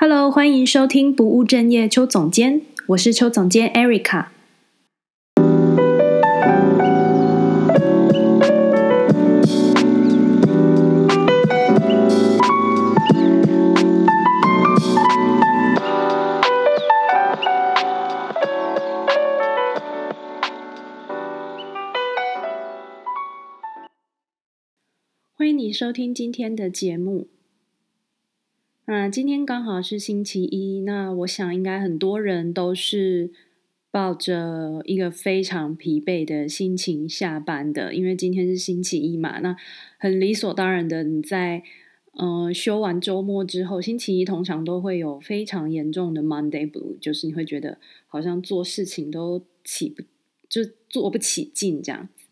Hello，欢迎收听不务正业邱总监，我是邱总监 Erica。欢迎你收听今天的节目。那今天刚好是星期一，那我想应该很多人都是抱着一个非常疲惫的心情下班的，因为今天是星期一嘛。那很理所当然的，你在呃休完周末之后，星期一通常都会有非常严重的 Monday Blue，就是你会觉得好像做事情都起不就做不起劲这样子。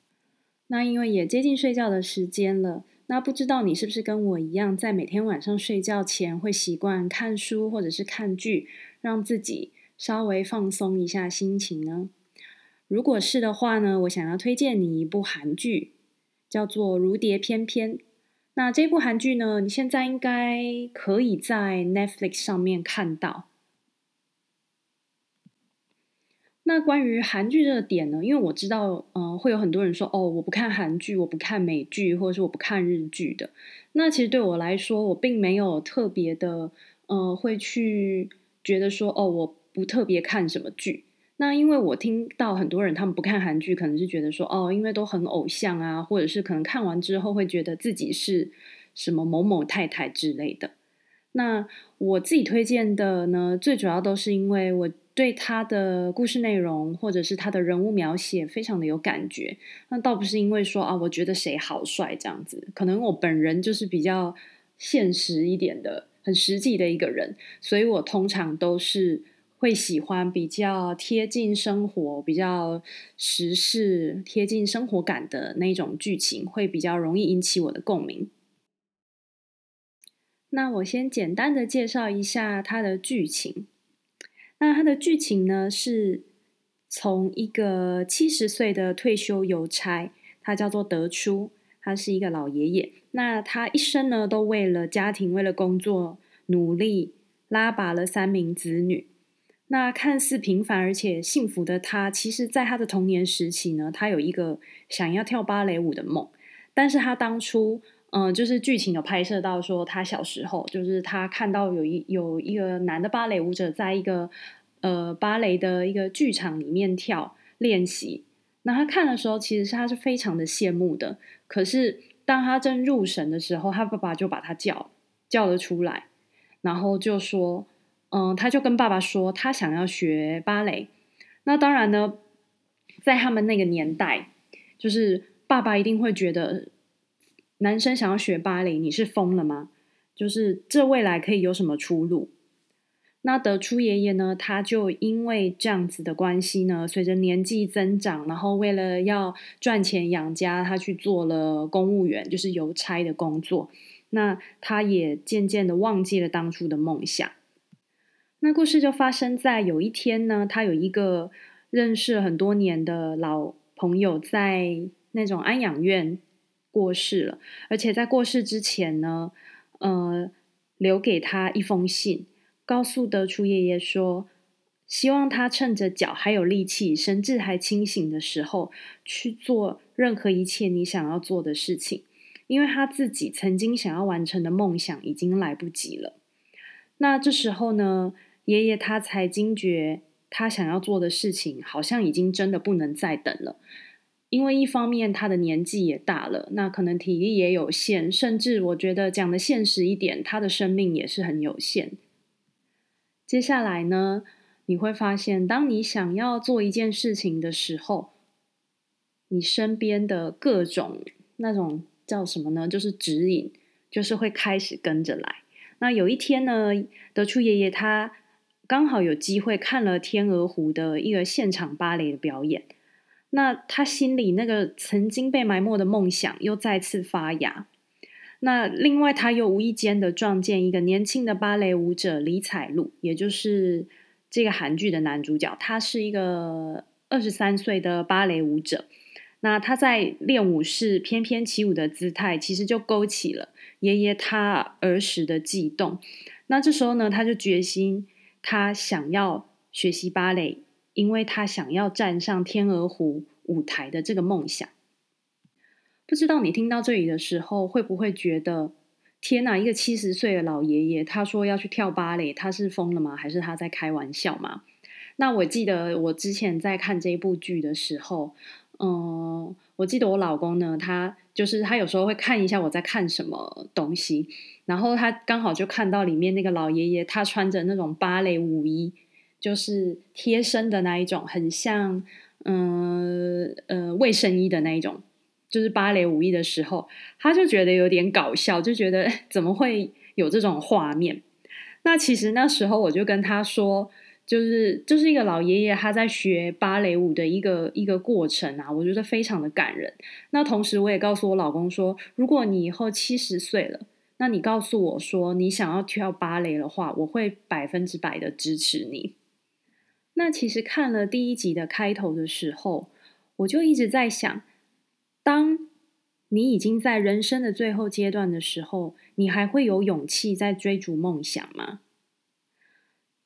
那因为也接近睡觉的时间了。那不知道你是不是跟我一样，在每天晚上睡觉前会习惯看书或者是看剧，让自己稍微放松一下心情呢？如果是的话呢，我想要推荐你一部韩剧，叫做《如蝶翩翩》。那这部韩剧呢，你现在应该可以在 Netflix 上面看到。那关于韩剧这个点呢，因为我知道，嗯、会有很多人说，哦，我不看韩剧，我不看美剧，或者是我不看日剧的。那其实对我来说，我并没有特别的，呃，会去觉得说，哦，我不特别看什么剧。那因为我听到很多人他们不看韩剧，可能是觉得说，哦，因为都很偶像啊，或者是可能看完之后会觉得自己是什么某某太太之类的。那我自己推荐的呢，最主要都是因为我。对他的故事内容，或者是他的人物描写，非常的有感觉。那倒不是因为说啊，我觉得谁好帅这样子，可能我本人就是比较现实一点的，很实际的一个人，所以我通常都是会喜欢比较贴近生活、比较时事、贴近生活感的那种剧情，会比较容易引起我的共鸣。那我先简单的介绍一下他的剧情。那它的剧情呢，是从一个七十岁的退休邮差，他叫做德初，他是一个老爷爷。那他一生呢，都为了家庭、为了工作努力，拉拔了三名子女。那看似平凡而且幸福的他，其实在他的童年时期呢，他有一个想要跳芭蕾舞的梦。但是他当初，嗯、就是剧情有拍摄到说，他小时候就是他看到有一有一个男的芭蕾舞者在一个呃芭蕾的一个剧场里面跳练习，那他看的时候其实是他是非常的羡慕的。可是当他正入神的时候，他爸爸就把他叫叫了出来，然后就说，嗯、他就跟爸爸说他想要学芭蕾。那当然呢，在他们那个年代，就是爸爸一定会觉得。男生想要学芭蕾，你是疯了吗？就是这未来可以有什么出路？那德初爷爷呢？他就因为这样子的关系呢，随着年纪增长，然后为了要赚钱养家，他去做了公务员，就是邮差的工作。那他也渐渐的忘记了当初的梦想。那故事就发生在有一天呢，他有一个认识很多年的老朋友，在那种安养院。过世了，而且在过世之前呢，呃，留给他一封信，告诉德初爷爷说，希望他趁着脚还有力气、神志还清醒的时候，去做任何一切你想要做的事情，因为他自己曾经想要完成的梦想已经来不及了。那这时候呢，爷爷他才惊觉，他想要做的事情好像已经真的不能再等了。因为一方面他的年纪也大了，那可能体力也有限，甚至我觉得讲的现实一点，他的生命也是很有限。接下来呢，你会发现，当你想要做一件事情的时候，你身边的各种那种叫什么呢？就是指引，就是会开始跟着来。那有一天呢，德初爷爷他刚好有机会看了天鹅湖的一个现场芭蕾的表演。那他心里那个曾经被埋没的梦想又再次发芽。那另外，他又无意间的撞见一个年轻的芭蕾舞者李彩璐，也就是这个韩剧的男主角。他是一个二十三岁的芭蕾舞者。那他在练舞时翩翩起舞的姿态，其实就勾起了爷爷他儿时的悸动。那这时候呢，他就决心，他想要学习芭蕾，因为他想要站上天鹅湖舞台的这个梦想。不知道你听到这里的时候，会不会觉得，天哪，一个七十岁的老爷爷，他说要去跳芭蕾，他是疯了吗？还是他在开玩笑吗？那我记得我之前在看这部剧的时候，嗯，我记得我老公呢，他就是他有时候会看一下我在看什么东西，然后他刚好就看到里面那个老爷爷，他穿着那种芭蕾舞衣，就是贴身的那一种，很像嗯呃卫生衣的那一种，就是芭蕾舞衣的时候，他就觉得有点搞笑，就觉得 怎么会有这种画面？那其实那时候我就跟他说。就是就是一个老爷爷他在学芭蕾舞的一个一个过程啊，我觉得非常的感人。那同时我也告诉我老公说，如果你以后七十岁了，那你告诉我说你想要跳芭蕾的话，我会百分之百的支持你。那其实看了第一集的开头的时候，我就一直在想，当你已经在人生的最后阶段的时候，你还会有勇气在追逐梦想吗？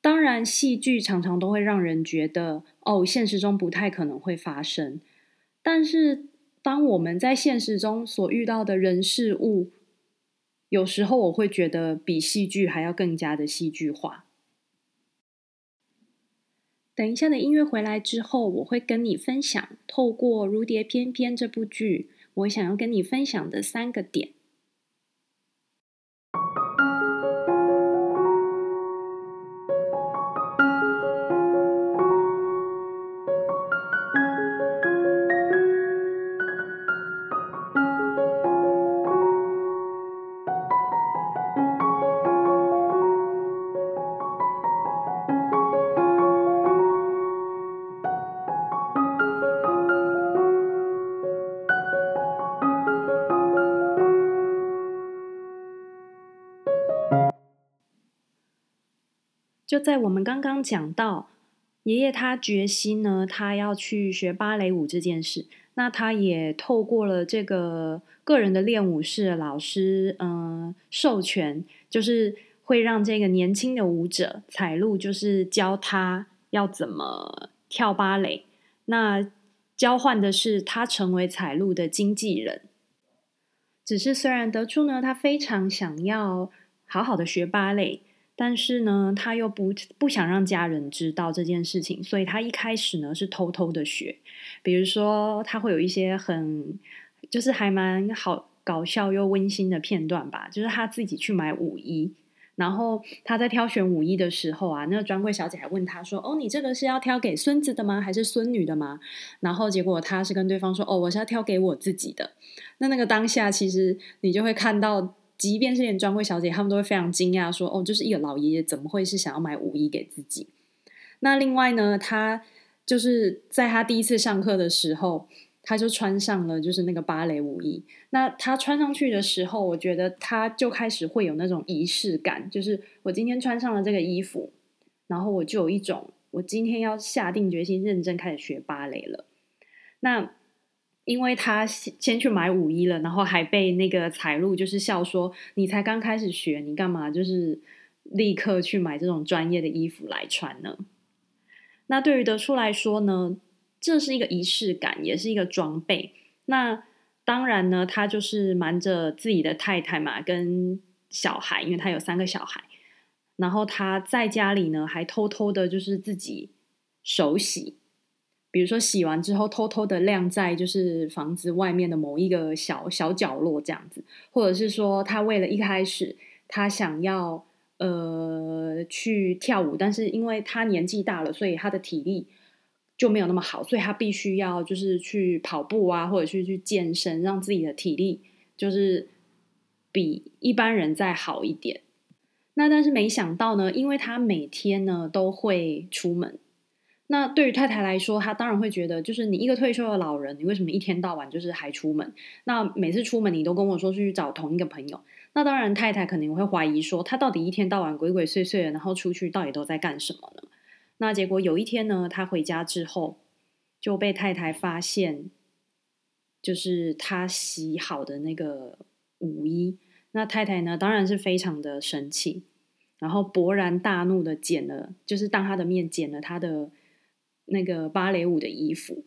当然，戏剧常常都会让人觉得，哦，现实中不太可能会发生。但是，当我们在现实中所遇到的人事物，有时候我会觉得比戏剧还要更加的戏剧化。等一下的音乐回来之后，我会跟你分享，透过《如蝶翩翩》这部剧，我想要跟你分享的三个点。在我们刚刚讲到爷爷他决心呢，他要去学芭蕾舞这件事。那他也透过了这个个人的练舞室老师，嗯、授权，就是会让这个年轻的舞者彩露，就是教他要怎么跳芭蕾。那交换的是他成为采露的经纪人。只是虽然德出呢，他非常想要好好的学芭蕾。但是呢，他又不不想让家人知道这件事情，所以他一开始呢是偷偷的学。比如说，他会有一些很就是还蛮好搞笑又温馨的片段吧，就是他自己去买舞衣，然后他在挑选舞衣的时候啊，那个专柜小姐还问他说：“哦，你这个是要挑给孙子的吗？还是孙女的吗？”然后结果他是跟对方说：“哦，我是要挑给我自己的。”那那个当下，其实你就会看到。即便是连专柜小姐，他们都会非常惊讶，说：“哦，就是一个老爷爷，怎么会是想要买舞衣给自己？”那另外呢，他就是在他第一次上课的时候，他就穿上了就是那个芭蕾舞衣。那他穿上去的时候，我觉得他就开始会有那种仪式感，就是我今天穿上了这个衣服，然后我就有一种我今天要下定决心认真开始学芭蕾了。那。因为他先去买五一了，然后还被那个财路就是笑说：“你才刚开始学，你干嘛就是立刻去买这种专业的衣服来穿呢？”那对于德出来说呢，这是一个仪式感，也是一个装备。那当然呢，他就是瞒着自己的太太嘛，跟小孩，因为他有三个小孩，然后他在家里呢，还偷偷的就是自己手洗。比如说洗完之后偷偷的晾在就是房子外面的某一个小小角落这样子，或者是说他为了一开始他想要呃去跳舞，但是因为他年纪大了，所以他的体力就没有那么好，所以他必须要就是去跑步啊，或者是去健身，让自己的体力就是比一般人再好一点。那但是没想到呢，因为他每天呢都会出门。那对于太太来说，她当然会觉得，就是你一个退休的老人，你为什么一天到晚就是还出门？那每次出门你都跟我说去找同一个朋友，那当然太太肯定会怀疑说，他到底一天到晚鬼鬼祟祟的，然后出去到底都在干什么呢？那结果有一天呢，他回家之后就被太太发现，就是他洗好的那个舞衣。那太太呢，当然是非常的生气。然后勃然大怒的剪了，就是当他的面剪了他的那个芭蕾舞的衣服。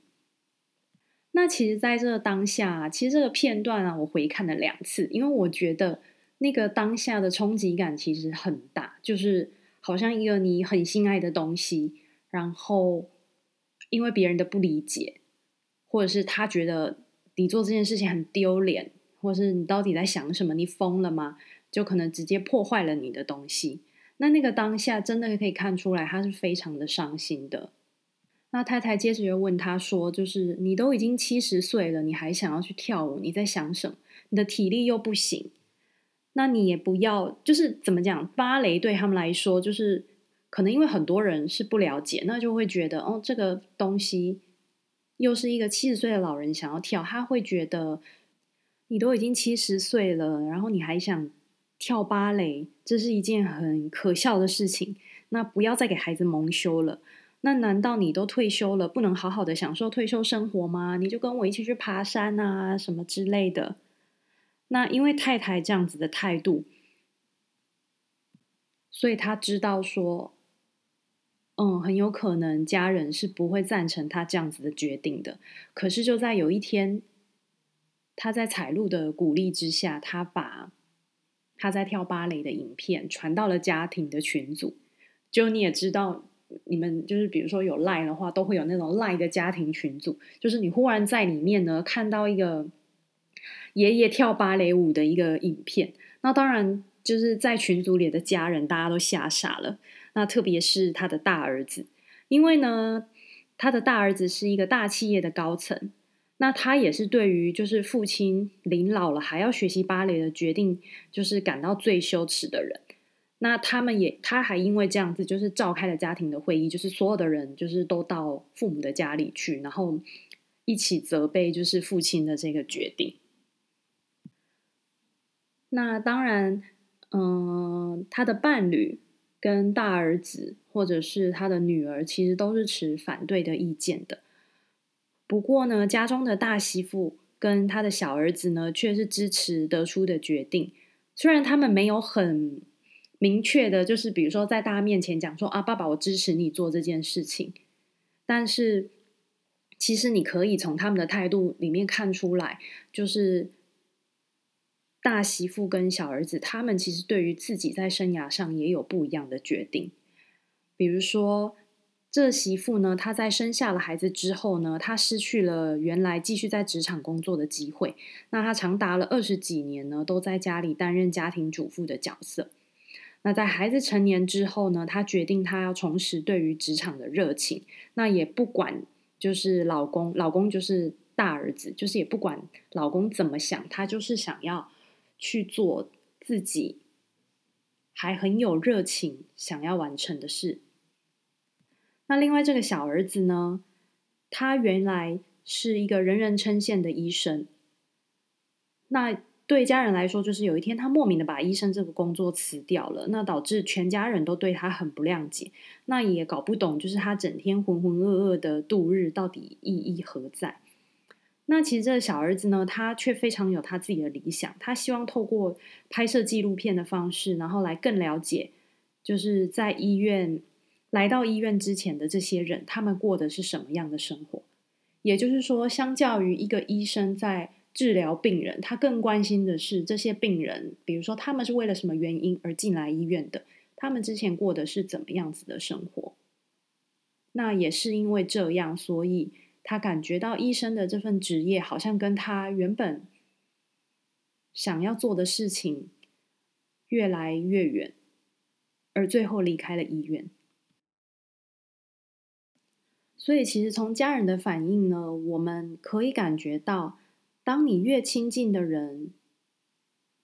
那其实，在这个当下，其实这个片段啊，我回看了两次，因为我觉得那个当下的冲击感其实很大，就是好像一个你很心爱的东西，然后因为别人的不理解，或者是他觉得你做这件事情很丢脸，或者是你到底在想什么？你疯了吗？就可能直接破坏了你的东西。那那个当下真的可以看出来，他是非常的伤心的。那太太接着又问他说：“就是你都已经七十岁了，你还想要去跳舞？你在想什么？你的体力又不行，那你也不要，就是怎么讲？芭蕾对他们来说，就是可能因为很多人是不了解，那就会觉得哦，这个东西又是一个七十岁的老人想要跳，他会觉得你都已经七十岁了，然后你还想跳芭蕾，这是一件很可笑的事情。那不要再给孩子蒙羞了。”那难道你都退休了，不能好好的享受退休生活吗？你就跟我一起去爬山啊，什么之类的。那因为太太这样子的态度，所以他知道说，嗯，很有可能家人是不会赞成他这样子的决定的。可是就在有一天，他在采露的鼓励之下，他把他在跳芭蕾的影片传到了家庭的群组。就你也知道。你们就是比如说有 Line 的话，都会有那种 Line 的家庭群组，就是你忽然在里面呢看到一个爷爷跳芭蕾舞的一个影片，那当然就是在群组里的家人大家都吓傻了。那特别是他的大儿子，因为呢他的大儿子是一个大企业的高层，那他也是对于就是父亲临老了还要学习芭蕾的决定，就是感到最羞耻的人。那他们也，他还因为这样子，就是召开了家庭的会议，就是所有的人就是都到父母的家里去，然后一起责备就是父亲的这个决定。那当然，嗯、他的伴侣跟大儿子或者是他的女儿，其实都是持反对的意见的。不过呢，家中的大媳妇跟他的小儿子呢，却是支持得出的决定，虽然他们没有很。明确的，就是比如说在大家面前讲说啊，爸爸，我支持你做这件事情。但是其实你可以从他们的态度里面看出来，就是大媳妇跟小儿子，他们其实对于自己在生涯上也有不一样的决定。比如说这媳妇呢，她在生下了孩子之后呢，她失去了原来继续在职场工作的机会。那她长达了二十几年呢，都在家里担任家庭主妇的角色。那在孩子成年之后呢，她决定她要重拾对于职场的热情。那也不管就是老公，老公就是大儿子，就是也不管老公怎么想，她就是想要去做自己还很有热情想要完成的事。那另外这个小儿子呢，他原来是一个人人称羡的医生。那对家人来说，就是有一天他莫名的把医生这个工作辞掉了，那导致全家人都对他很不谅解，那也搞不懂，就是他整天浑浑噩噩的度日到底意义何在？那其实这个小儿子呢，他却非常有他自己的理想，他希望透过拍摄纪录片的方式，然后来更了解，就是在医院来到医院之前的这些人，他们过的是什么样的生活？也就是说，相较于一个医生在治疗病人，他更关心的是这些病人，比如说他们是为了什么原因而进来医院的，他们之前过的是怎么样子的生活。那也是因为这样，所以他感觉到医生的这份职业好像跟他原本想要做的事情越来越远，而最后离开了医院。所以，其实从家人的反应呢，我们可以感觉到。当你越亲近的人，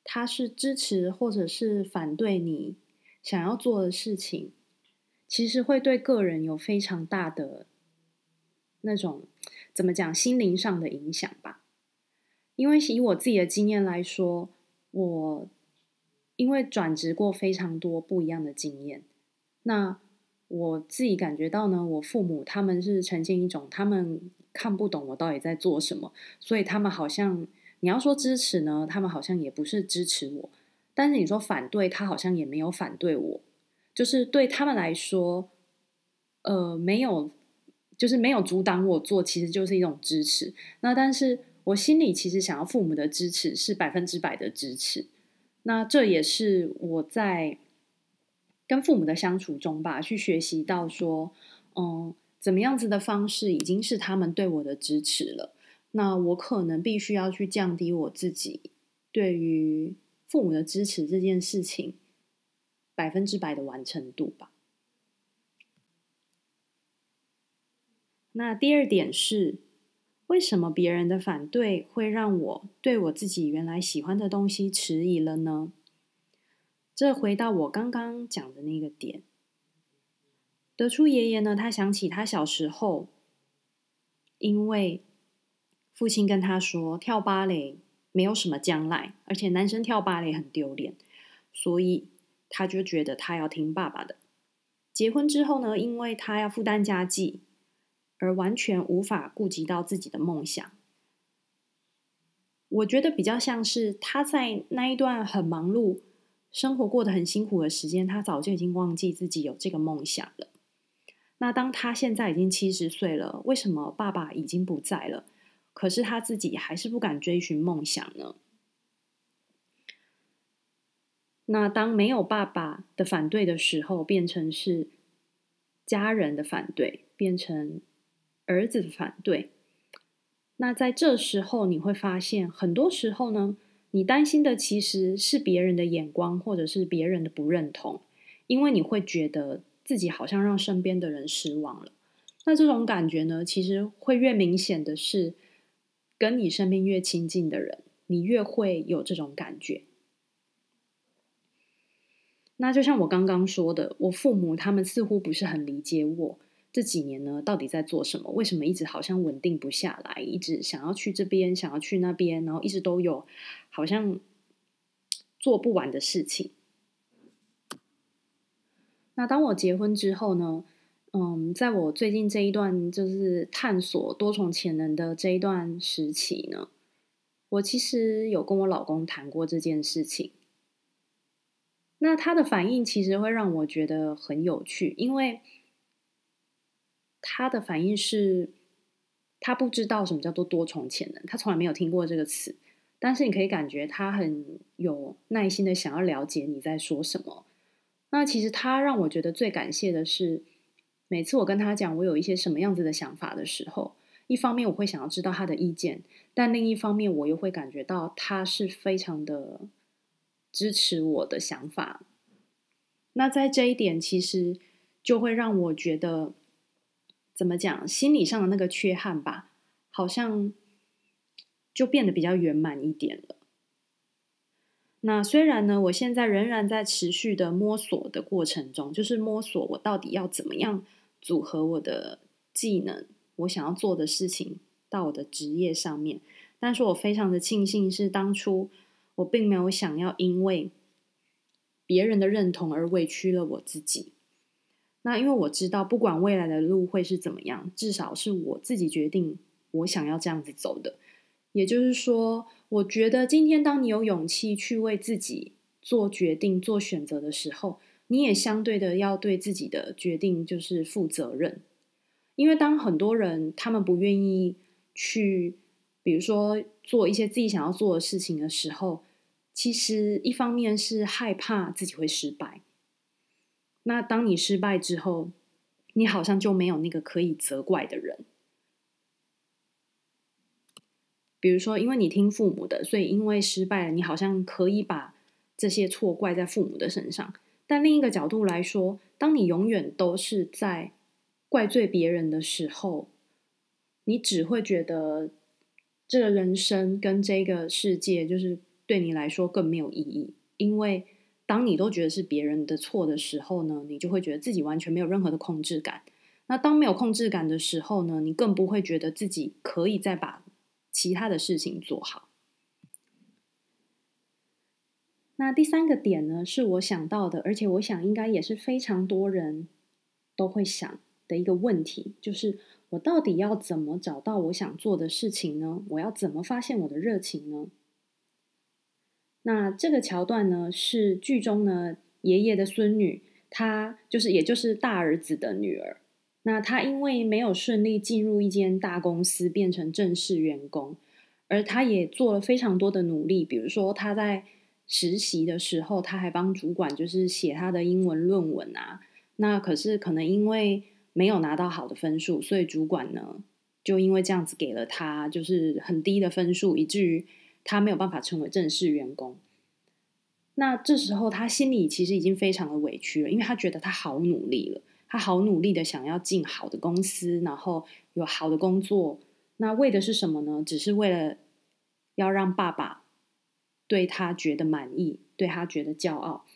他是支持或者是反对你想要做的事情，其实会对个人有非常大的那种怎么讲心灵上的影响吧。因为以我自己的经验来说，我因为转职过非常多不一样的经验，那我自己感觉到呢，我父母他们是呈现一种他们。看不懂我到底在做什么，所以他们好像你要说支持呢，他们好像也不是支持我，但是你说反对，他好像也没有反对我，就是对他们来说，呃，没有，就是没有阻挡我做，其实就是一种支持。那但是我心里其实想要父母的支持是百分之百的支持。那这也是我在跟父母的相处中吧，去学习到说，嗯，怎么样子的方式已经是他们对我的支持了。那我可能必须要去降低我自己对于父母的支持这件事情百分之百的完成度吧。那第二点是，为什么别人的反对会让我对我自己原来喜欢的东西迟疑了呢？这回到我刚刚讲的那个点。得出爷爷呢，他想起他小时候，因为父亲跟他说跳芭蕾没有什么将来，而且男生跳芭蕾很丢脸，所以他就觉得他要听爸爸的。结婚之后呢，因为他要负担家计。而完全无法顾及到自己的梦想，我觉得比较像是他在那一段很忙碌、生活过得很辛苦的时间，他早就已经忘记自己有这个梦想了。那当他现在已经七十岁了，为什么爸爸已经不在了，可是他自己还是不敢追寻梦想呢？那当没有爸爸的反对的时候，变成是家人的反对，变成。儿子的反对，那在这时候你会发现，很多时候呢，你担心的其实是别人的眼光，或者是别人的不认同，因为你会觉得自己好像让身边的人失望了。那这种感觉呢，其实会越明显的是，跟你身边越亲近的人，你越会有这种感觉。那就像我刚刚说的，我父母他们似乎不是很理解我。这几年呢，到底在做什么？为什么一直好像稳定不下来？一直想要去这边，想要去那边，然后一直都有好像做不完的事情。那当我结婚之后呢，嗯，在我最近这一段就是探索多重潜能的这一段时期呢，我其实有跟我老公谈过这件事情。那他的反应其实会让我觉得很有趣，因为。他的反应是，他不知道什么叫做多重潜能，他从来没有听过这个词。但是你可以感觉他很有耐心的想要了解你在说什么。那其实他让我觉得最感谢的是，每次我跟他讲我有一些什么样子的想法的时候，一方面我会想要知道他的意见，但另一方面我又会感觉到他是非常的支持我的想法。那在这一点，其实就会让我觉得。怎么讲？心理上的那个缺憾吧，好像就变得比较圆满一点了。那虽然呢，我现在仍然在持续的摸索的过程中，就是摸索我到底要怎么样组合我的技能，我想要做的事情到我的职业上面。但是我非常的庆幸，是当初我并没有想要因为别人的认同而委屈了我自己。那因为我知道，不管未来的路会是怎么样，至少是我自己决定我想要这样子走的。也就是说，我觉得今天当你有勇气去为自己做决定、做选择的时候，你也相对的要对自己的决定就是负责任。因为当很多人他们不愿意去，比如说做一些自己想要做的事情的时候，其实一方面是害怕自己会失败。那当你失败之后，你好像就没有那个可以责怪的人。比如说，因为你听父母的，所以因为失败了，你好像可以把这些错怪在父母的身上。但另一个角度来说，当你永远都是在怪罪别人的时候，你只会觉得这个人生跟这个世界，就是对你来说更没有意义，因为。当你都觉得是别人的错的时候呢，你就会觉得自己完全没有任何的控制感。那当没有控制感的时候呢，你更不会觉得自己可以再把其他的事情做好。那第三个点呢，是我想到的，而且我想应该也是非常多人都会想的一个问题，就是我到底要怎么找到我想做的事情呢？我要怎么发现我的热情呢？那这个桥段呢，是剧中呢爷爷的孙女她就是也就是大儿子的女儿。那他因为没有顺利进入一间大公司，变成正式员工，而他也做了非常多的努力。比如说他在实习的时候，他还帮主管就是写他的英文论文啊。那可是可能因为没有拿到好的分数，所以主管呢就因为这样子给了他就是很低的分数，以至于他没有办法成为正式员工。那这时候他心里其实已经非常的委屈了，因为他觉得他好努力了。他好努力的想要进好的公司，然后有好的工作，那为的是什么呢？只是为了要让爸爸对他觉得满意，对他觉得骄傲。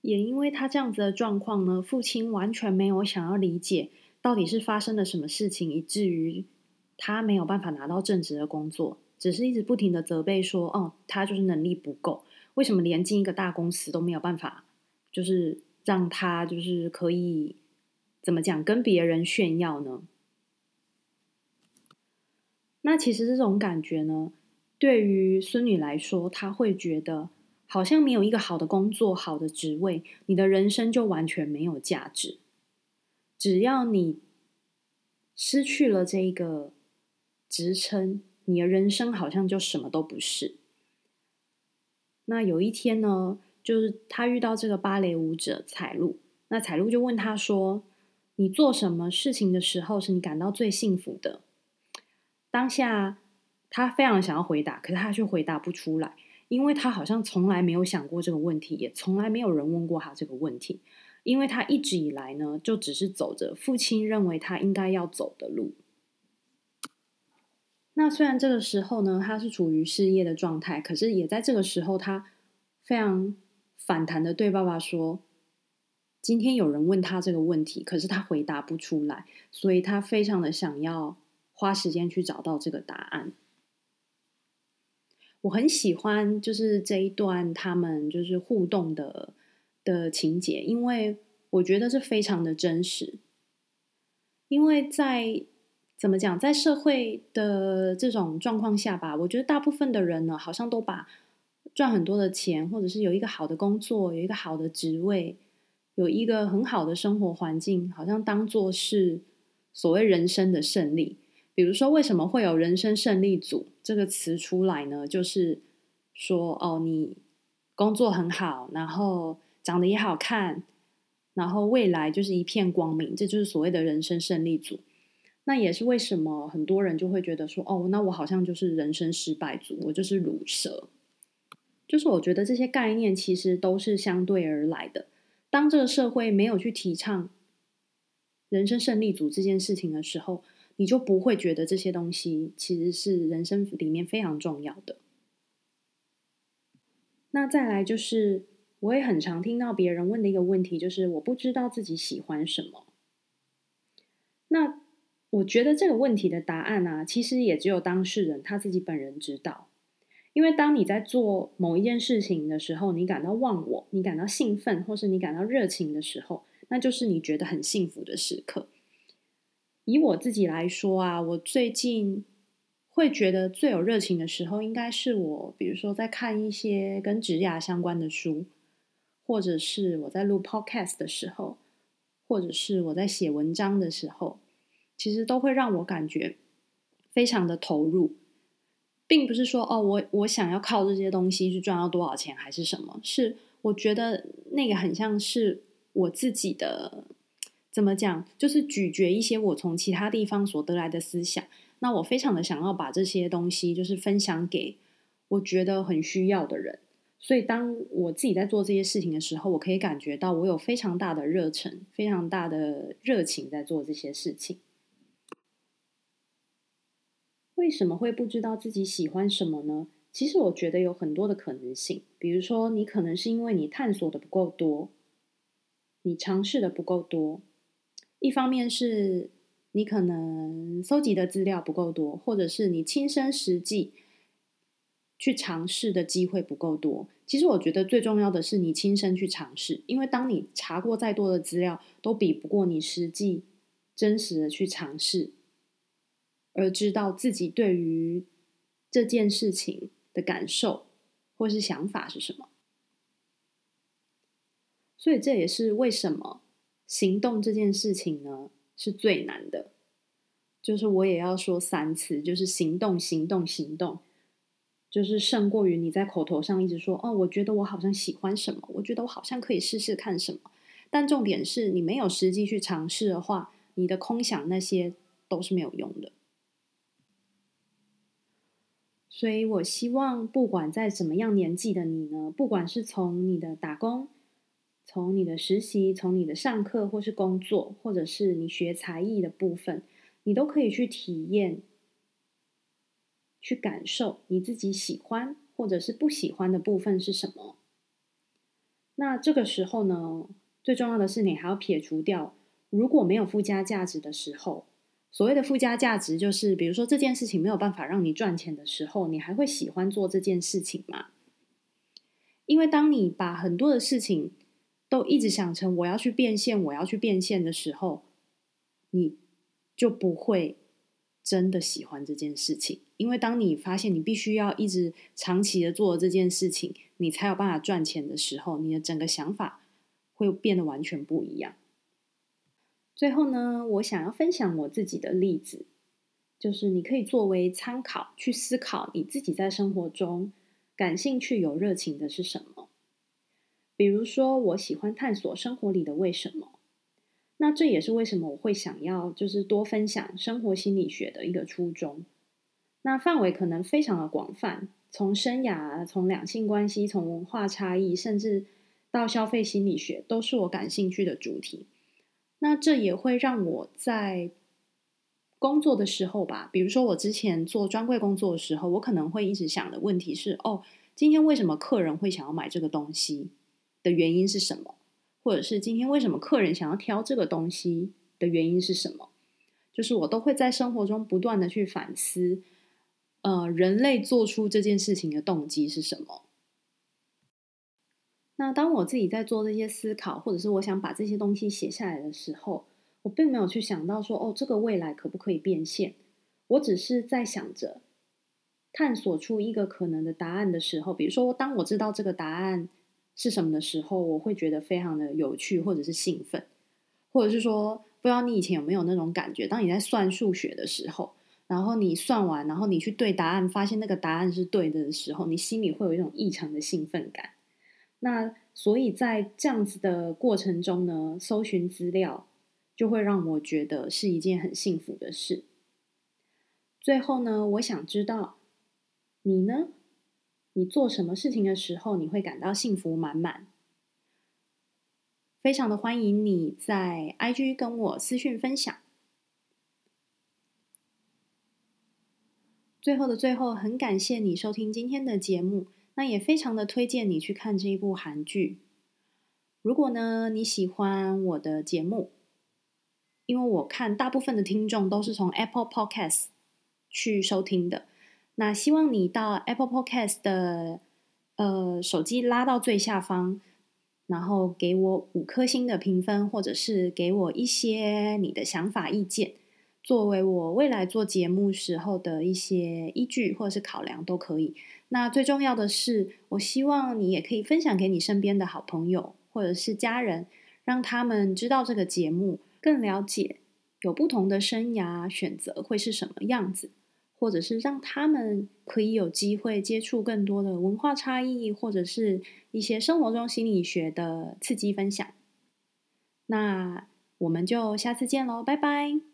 也因为他这样子的状况呢，父亲完全没有想要理解到底是发生了什么事情，以至于他没有办法拿到正职的工作，只是一直不停的责备说：“哦，他就是能力不够，为什么连进一个大公司都没有办法？”就是。让他就是可以怎么讲，跟别人炫耀呢？那其实这种感觉呢，对于孙女来说，她会觉得好像没有一个好的工作、好的职位，你的人生就完全没有价值。只要你失去了这个职称，你的人生好像就什么都不是。那有一天呢，就是他遇到这个芭蕾舞者彩露，那彩露就问他说：“你做什么事情的时候是你感到最幸福的？”当下他非常想要回答，可是他却回答不出来，因为他好像从来没有想过这个问题，也从来没有人问过他这个问题，因为他一直以来呢，就只是走着父亲认为他应该要走的路。那虽然这个时候呢，他是处于失业的状态，可是也在这个时候，他非常。反弹的对爸爸说：“今天有人问他这个问题，可是他回答不出来，所以他非常的想要花时间去找到这个答案。”我很喜欢就是这一段他们就是互动的的情节，因为我觉得这非常的真实。因为在怎么讲，在社会的这种状况下吧，我觉得大部分的人呢，好像都把。赚很多的钱，或者是有一个好的工作，有一个好的职位，有一个很好的生活环境，好像当做是所谓人生的胜利。比如说，为什么会有“人生胜利组”这个词出来呢？就是说，哦，你工作很好，然后长得也好看，然后未来就是一片光明，这就是所谓的人生胜利组。那也是为什么很多人就会觉得说，哦，那我好像就是人生失败组，我就是鲁蛇。就是我觉得这些概念其实都是相对而来的。当这个社会没有去提倡人生胜利组这件事情的时候，你就不会觉得这些东西其实是人生里面非常重要的。那再来就是，我也很常听到别人问的一个问题，就是我不知道自己喜欢什么。那我觉得这个问题的答案啊，其实也只有当事人他自己本人知道。因为当你在做某一件事情的时候，你感到忘我，你感到兴奋，或是你感到热情的时候，那就是你觉得很幸福的时刻。以我自己来说啊，我最近会觉得最有热情的时候，应该是我，比如说在看一些跟职涯相关的书，或者是我在录 podcast 的时候，或者是我在写文章的时候，其实都会让我感觉非常的投入。并不是说哦，我我想要靠这些东西去赚到多少钱，还是什么？是我觉得那个很像是我自己的，怎么讲？就是咀嚼一些我从其他地方所得来的思想。那我非常的想要把这些东西，就是分享给我觉得很需要的人。所以当我自己在做这些事情的时候，我可以感觉到我有非常大的热忱，非常大的热情在做这些事情。为什么会不知道自己喜欢什么呢？其实我觉得有很多的可能性。比如说，你可能是因为你探索的不够多，你尝试的不够多。一方面是你可能搜集的资料不够多，或者是你亲身实际去尝试的机会不够多。其实我觉得最重要的是你亲身去尝试，因为当你查过再多的资料，都比不过你实际真实的去尝试。而知道自己对于这件事情的感受或是想法是什么。所以这也是为什么行动这件事情呢，是最难的。就是我也要说三次，就是行动，行动，行动，就是胜过于你在口头上一直说，哦，我觉得我好像喜欢什么，我觉得我好像可以试试看什么。但重点是你没有实际去尝试的话，你的空想那些都是没有用的。所以我希望，不管在什么样年纪的你呢，不管是从你的打工，从你的实习，从你的上课，或是工作，或者是你学才艺的部分。你都可以去体验、去感受你自己喜欢或者是不喜欢的部分是什么。那这个时候呢，最重要的是你还要撇除掉，如果没有附加价值的时候，所谓的附加价值就是，比如说这件事情没有办法让你赚钱的时候，你还会喜欢做这件事情吗？因为当你把很多的事情都一直想成我要去变现，我要去变现的时候，你。就不会真的喜欢这件事情，因为当你发现你必须要一直长期的做这件事情，你才有办法赚钱的时候，你的整个想法会变得完全不一样。最后呢，我想要分享我自己的例子，就是你可以作为参考去思考你自己在生活中感兴趣、有热情的是什么。比如说，我喜欢探索生活里的为什么。那这也是为什么我会想要就是多分享生活心理学的一个初衷。那范围可能非常的广泛，从生涯、从两性关系、从文化差异，甚至到消费心理学，都是我感兴趣的主题。那这也会让我在工作的时候吧，比如说我之前做专柜工作的时候，我可能会一直想的问题是：哦，今天为什么客人会想要买这个东西的原因是什么？或者是今天为什么客人想要挑这个东西的原因是什么？就是我都会在生活中不断的去反思，呃，人类做出这件事情的动机是什么？那当我自己在做这些思考，或者是我想把这些东西写下来的时候，我并没有去想到说，哦，这个未来可不可以变现？我只是在想着探索出一个可能的答案的时候，比如说，当我知道这个答案。是什么的时候，我会觉得非常的有趣，或者是兴奋，或者是说，不知道你以前有没有那种感觉，当你在算数学的时候，然后你算完，然后你去对答案，发现那个答案是对的的时候，你心里会有一种异常的兴奋感。那所以在这样子的过程中呢，搜寻资料就会让我觉得是一件很幸福的事。最后呢，我想知道你呢？你做什么事情的时候，你会感到幸福满满？非常的欢迎你在 IG 跟我私讯分享。最后的最后，很感谢你收听今天的节目，那也非常的推荐你去看这一部韩剧。如果呢，你喜欢我的节目，因为我看大部分的听众都是从 Apple Podcast 去收听的。那希望你到 Apple Podcast 的呃手机拉到最下方，然后给我五颗星的评分，或者是给我一些你的想法意见，作为我未来做节目时候的一些依据或者是考量都可以。那最重要的是，我希望你也可以分享给你身边的好朋友或者是家人，让他们知道这个节目，更了解有不同的生涯选择会是什么样子。或者是让他们可以有机会接触更多的文化差异，或者是一些生活中心理学的刺激分享。那我们就下次见喽，拜拜。